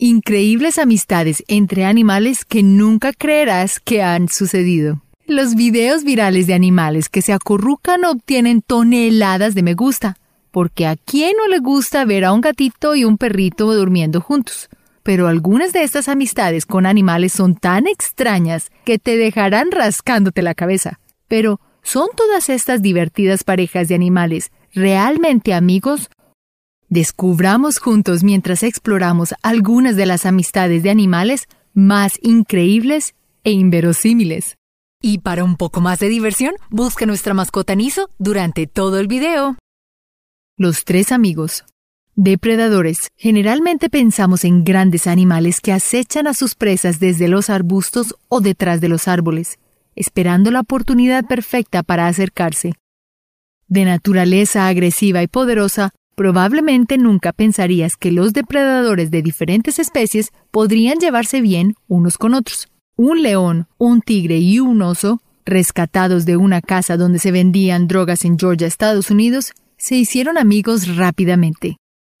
Increíbles amistades entre animales que nunca creerás que han sucedido. Los videos virales de animales que se acurrucan obtienen toneladas de me gusta, porque a quién no le gusta ver a un gatito y un perrito durmiendo juntos. Pero algunas de estas amistades con animales son tan extrañas que te dejarán rascándote la cabeza. Pero, ¿son todas estas divertidas parejas de animales realmente amigos Descubramos juntos mientras exploramos algunas de las amistades de animales más increíbles e inverosímiles. Y para un poco más de diversión, busca nuestra mascota Niso durante todo el video. Los tres amigos. Depredadores. Generalmente pensamos en grandes animales que acechan a sus presas desde los arbustos o detrás de los árboles, esperando la oportunidad perfecta para acercarse. De naturaleza agresiva y poderosa, Probablemente nunca pensarías que los depredadores de diferentes especies podrían llevarse bien unos con otros. Un león, un tigre y un oso, rescatados de una casa donde se vendían drogas en Georgia, Estados Unidos, se hicieron amigos rápidamente.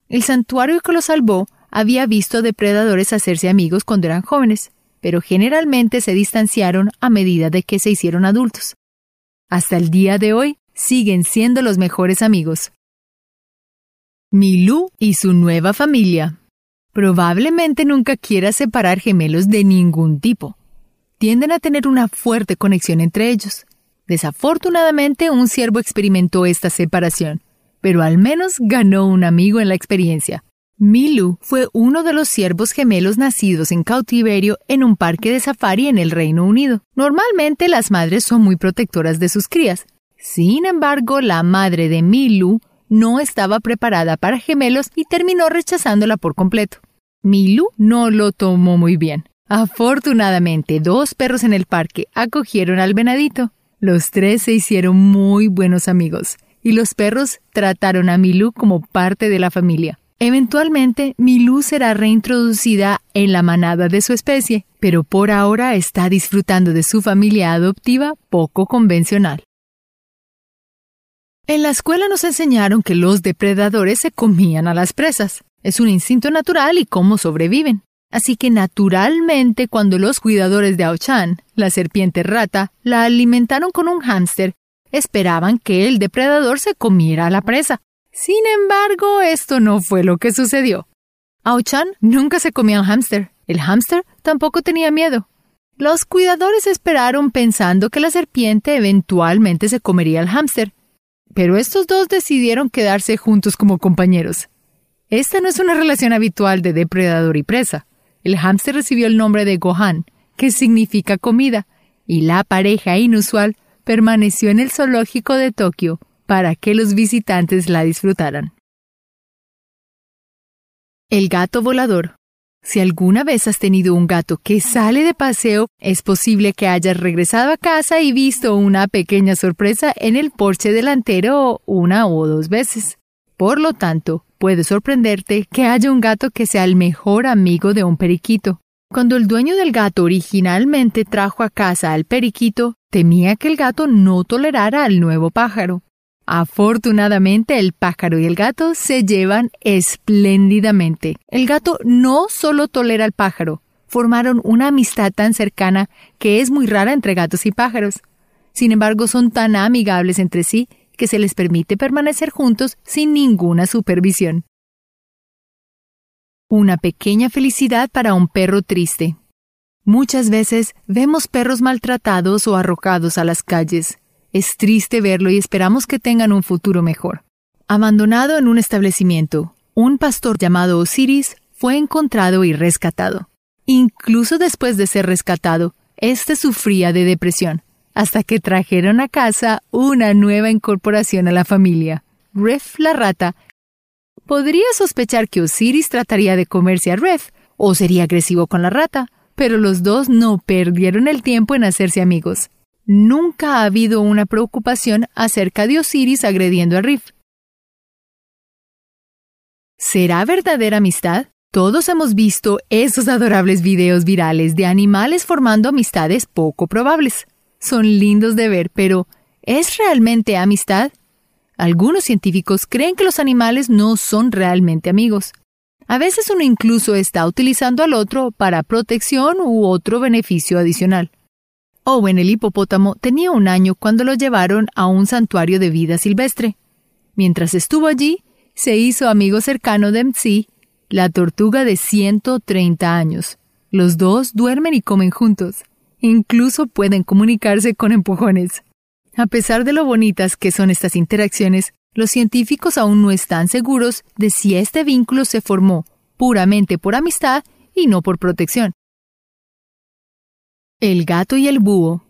El santuario que los salvó había visto depredadores hacerse amigos cuando eran jóvenes, pero generalmente se distanciaron a medida de que se hicieron adultos. Hasta el día de hoy siguen siendo los mejores amigos. Milú y su nueva familia. Probablemente nunca quiera separar gemelos de ningún tipo. Tienden a tener una fuerte conexión entre ellos. Desafortunadamente, un ciervo experimentó esta separación, pero al menos ganó un amigo en la experiencia. Milú fue uno de los ciervos gemelos nacidos en cautiverio en un parque de safari en el Reino Unido. Normalmente las madres son muy protectoras de sus crías. Sin embargo, la madre de Milú no estaba preparada para gemelos y terminó rechazándola por completo. Milu no lo tomó muy bien. Afortunadamente, dos perros en el parque acogieron al venadito. Los tres se hicieron muy buenos amigos, y los perros trataron a Milu como parte de la familia. Eventualmente, Milu será reintroducida en la manada de su especie, pero por ahora está disfrutando de su familia adoptiva poco convencional. En la escuela nos enseñaron que los depredadores se comían a las presas. Es un instinto natural y cómo sobreviven. Así que naturalmente cuando los cuidadores de Aochan, la serpiente rata, la alimentaron con un hámster, esperaban que el depredador se comiera a la presa. Sin embargo, esto no fue lo que sucedió. Aochan nunca se comía un hámster. El hámster tampoco tenía miedo. Los cuidadores esperaron pensando que la serpiente eventualmente se comería al hámster, pero estos dos decidieron quedarse juntos como compañeros. Esta no es una relación habitual de depredador y presa. El hámster recibió el nombre de Gohan, que significa comida, y la pareja inusual permaneció en el zoológico de Tokio para que los visitantes la disfrutaran. El gato volador si alguna vez has tenido un gato que sale de paseo, es posible que hayas regresado a casa y visto una pequeña sorpresa en el porche delantero una o dos veces. Por lo tanto, puede sorprenderte que haya un gato que sea el mejor amigo de un periquito. Cuando el dueño del gato originalmente trajo a casa al periquito, temía que el gato no tolerara al nuevo pájaro. Afortunadamente el pájaro y el gato se llevan espléndidamente. El gato no solo tolera al pájaro, formaron una amistad tan cercana que es muy rara entre gatos y pájaros. Sin embargo, son tan amigables entre sí que se les permite permanecer juntos sin ninguna supervisión. Una pequeña felicidad para un perro triste. Muchas veces vemos perros maltratados o arrojados a las calles. Es triste verlo y esperamos que tengan un futuro mejor. Abandonado en un establecimiento, un pastor llamado Osiris fue encontrado y rescatado. Incluso después de ser rescatado, éste sufría de depresión, hasta que trajeron a casa una nueva incorporación a la familia. Ref la rata podría sospechar que Osiris trataría de comerse a Ref o sería agresivo con la rata, pero los dos no perdieron el tiempo en hacerse amigos nunca ha habido una preocupación acerca de Osiris agrediendo a Rif. ¿Será verdadera amistad? Todos hemos visto esos adorables videos virales de animales formando amistades poco probables. Son lindos de ver, pero ¿es realmente amistad? Algunos científicos creen que los animales no son realmente amigos. A veces uno incluso está utilizando al otro para protección u otro beneficio adicional. Owen el hipopótamo tenía un año cuando lo llevaron a un santuario de vida silvestre. Mientras estuvo allí, se hizo amigo cercano de MC, la tortuga de 130 años. Los dos duermen y comen juntos. Incluso pueden comunicarse con empujones. A pesar de lo bonitas que son estas interacciones, los científicos aún no están seguros de si este vínculo se formó puramente por amistad y no por protección. El gato y el búho.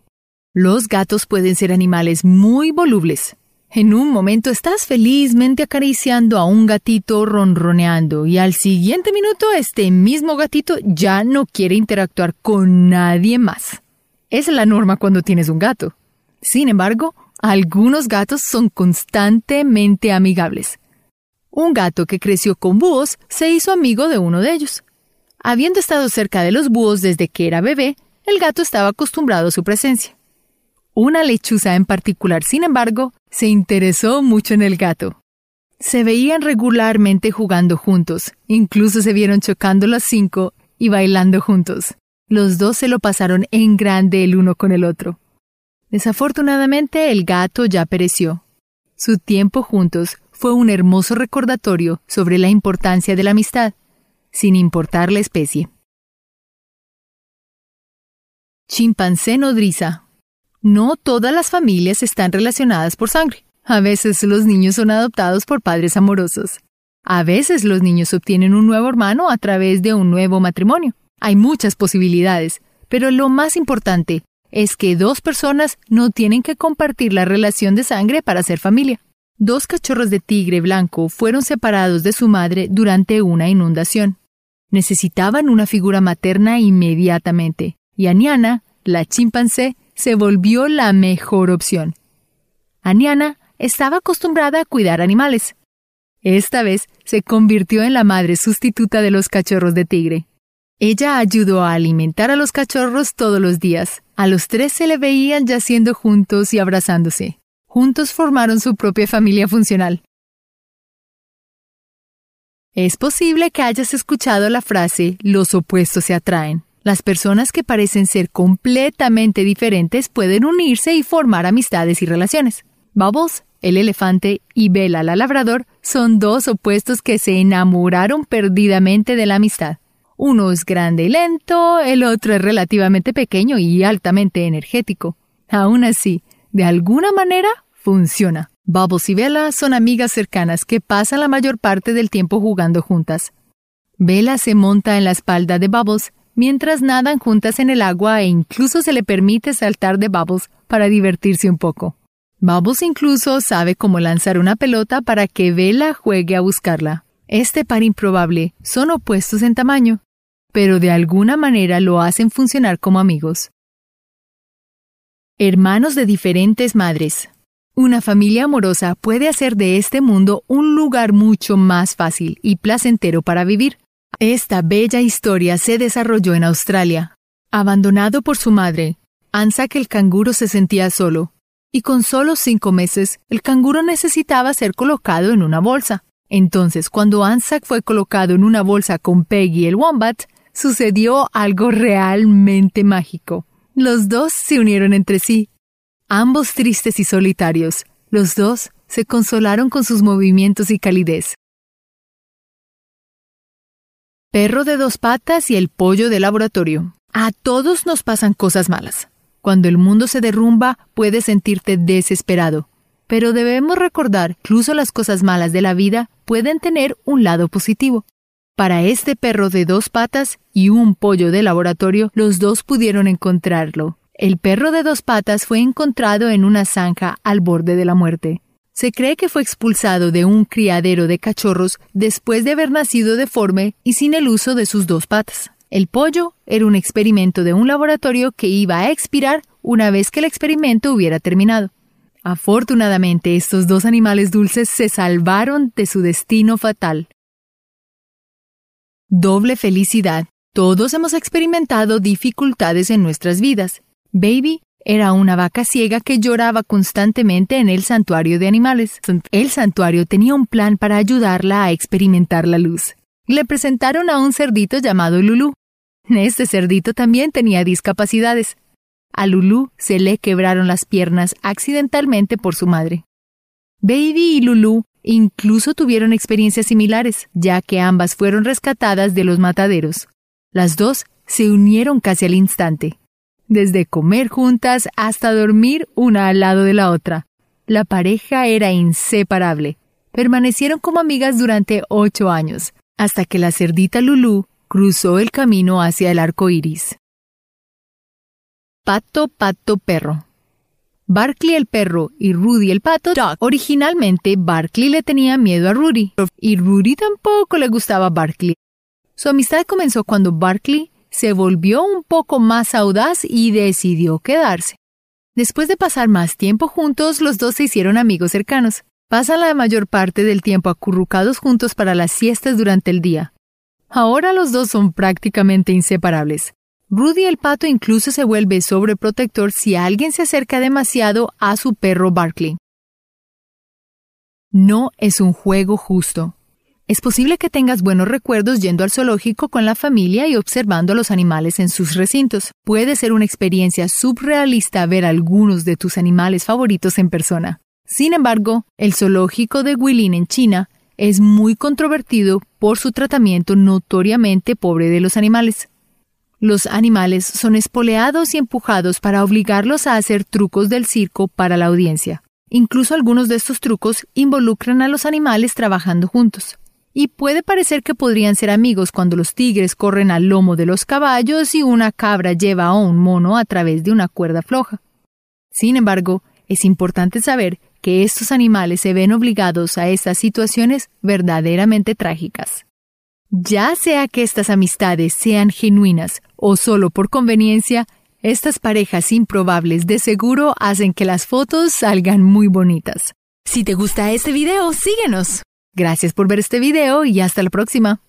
Los gatos pueden ser animales muy volubles. En un momento estás felizmente acariciando a un gatito ronroneando y al siguiente minuto este mismo gatito ya no quiere interactuar con nadie más. Es la norma cuando tienes un gato. Sin embargo, algunos gatos son constantemente amigables. Un gato que creció con búhos se hizo amigo de uno de ellos. Habiendo estado cerca de los búhos desde que era bebé, el gato estaba acostumbrado a su presencia. Una lechuza en particular, sin embargo, se interesó mucho en el gato. Se veían regularmente jugando juntos, incluso se vieron chocando las cinco y bailando juntos. Los dos se lo pasaron en grande el uno con el otro. Desafortunadamente el gato ya pereció. Su tiempo juntos fue un hermoso recordatorio sobre la importancia de la amistad, sin importar la especie. Chimpancé nodriza. No todas las familias están relacionadas por sangre. A veces los niños son adoptados por padres amorosos. A veces los niños obtienen un nuevo hermano a través de un nuevo matrimonio. Hay muchas posibilidades, pero lo más importante es que dos personas no tienen que compartir la relación de sangre para ser familia. Dos cachorros de tigre blanco fueron separados de su madre durante una inundación. Necesitaban una figura materna inmediatamente, y Aniana, la chimpancé, se volvió la mejor opción. Aniana estaba acostumbrada a cuidar animales. Esta vez se convirtió en la madre sustituta de los cachorros de tigre. Ella ayudó a alimentar a los cachorros todos los días. A los tres se le veían yaciendo juntos y abrazándose. Juntos formaron su propia familia funcional. Es posible que hayas escuchado la frase los opuestos se atraen. Las personas que parecen ser completamente diferentes pueden unirse y formar amistades y relaciones. Bubbles, el elefante, y Bella, la labrador, son dos opuestos que se enamoraron perdidamente de la amistad. Uno es grande y lento, el otro es relativamente pequeño y altamente energético. Aún así, de alguna manera, funciona. Bubbles y Bella son amigas cercanas que pasan la mayor parte del tiempo jugando juntas. Bella se monta en la espalda de Bubbles mientras nadan juntas en el agua e incluso se le permite saltar de Bubbles para divertirse un poco. Bubbles incluso sabe cómo lanzar una pelota para que Bella juegue a buscarla. Este par improbable son opuestos en tamaño, pero de alguna manera lo hacen funcionar como amigos. Hermanos de diferentes madres. Una familia amorosa puede hacer de este mundo un lugar mucho más fácil y placentero para vivir. Esta bella historia se desarrolló en Australia. Abandonado por su madre, Anzac el canguro se sentía solo, y con solo cinco meses el canguro necesitaba ser colocado en una bolsa. Entonces, cuando Anzac fue colocado en una bolsa con Peggy el wombat, sucedió algo realmente mágico. Los dos se unieron entre sí. Ambos tristes y solitarios, los dos se consolaron con sus movimientos y calidez. Perro de dos patas y el pollo de laboratorio. A todos nos pasan cosas malas. Cuando el mundo se derrumba, puedes sentirte desesperado. Pero debemos recordar que incluso las cosas malas de la vida pueden tener un lado positivo. Para este perro de dos patas y un pollo de laboratorio, los dos pudieron encontrarlo. El perro de dos patas fue encontrado en una zanja al borde de la muerte. Se cree que fue expulsado de un criadero de cachorros después de haber nacido deforme y sin el uso de sus dos patas. El pollo era un experimento de un laboratorio que iba a expirar una vez que el experimento hubiera terminado. Afortunadamente, estos dos animales dulces se salvaron de su destino fatal. Doble felicidad. Todos hemos experimentado dificultades en nuestras vidas. Baby era una vaca ciega que lloraba constantemente en el santuario de animales. El santuario tenía un plan para ayudarla a experimentar la luz. le presentaron a un cerdito llamado Lulú. Este cerdito también tenía discapacidades. A Lulú se le quebraron las piernas accidentalmente por su madre. Baby y Lulú incluso tuvieron experiencias similares, ya que ambas fueron rescatadas de los mataderos. Las dos se unieron casi al instante, desde comer juntas hasta dormir una al lado de la otra. La pareja era inseparable. Permanecieron como amigas durante ocho años, hasta que la cerdita Lulú cruzó el camino hacia el arco iris. Pato, pato, perro. Barkley el perro y Rudy el pato. Originalmente, Barkley le tenía miedo a Rudy, y Rudy tampoco le gustaba a Barkley. Su amistad comenzó cuando Barkley se volvió un poco más audaz y decidió quedarse. Después de pasar más tiempo juntos, los dos se hicieron amigos cercanos. Pasan la mayor parte del tiempo acurrucados juntos para las siestas durante el día. Ahora los dos son prácticamente inseparables. Rudy el pato incluso se vuelve sobreprotector si alguien se acerca demasiado a su perro Barkley. No es un juego justo. Es posible que tengas buenos recuerdos yendo al zoológico con la familia y observando a los animales en sus recintos. Puede ser una experiencia subrealista ver algunos de tus animales favoritos en persona. Sin embargo, el zoológico de Guilin en China es muy controvertido por su tratamiento notoriamente pobre de los animales. Los animales son espoleados y empujados para obligarlos a hacer trucos del circo para la audiencia. Incluso algunos de estos trucos involucran a los animales trabajando juntos. Y puede parecer que podrían ser amigos cuando los tigres corren al lomo de los caballos y una cabra lleva a un mono a través de una cuerda floja. Sin embargo, es importante saber que estos animales se ven obligados a estas situaciones verdaderamente trágicas. Ya sea que estas amistades sean genuinas o solo por conveniencia, estas parejas improbables de seguro hacen que las fotos salgan muy bonitas. Si te gusta este video, síguenos. Gracias por ver este video y hasta la próxima.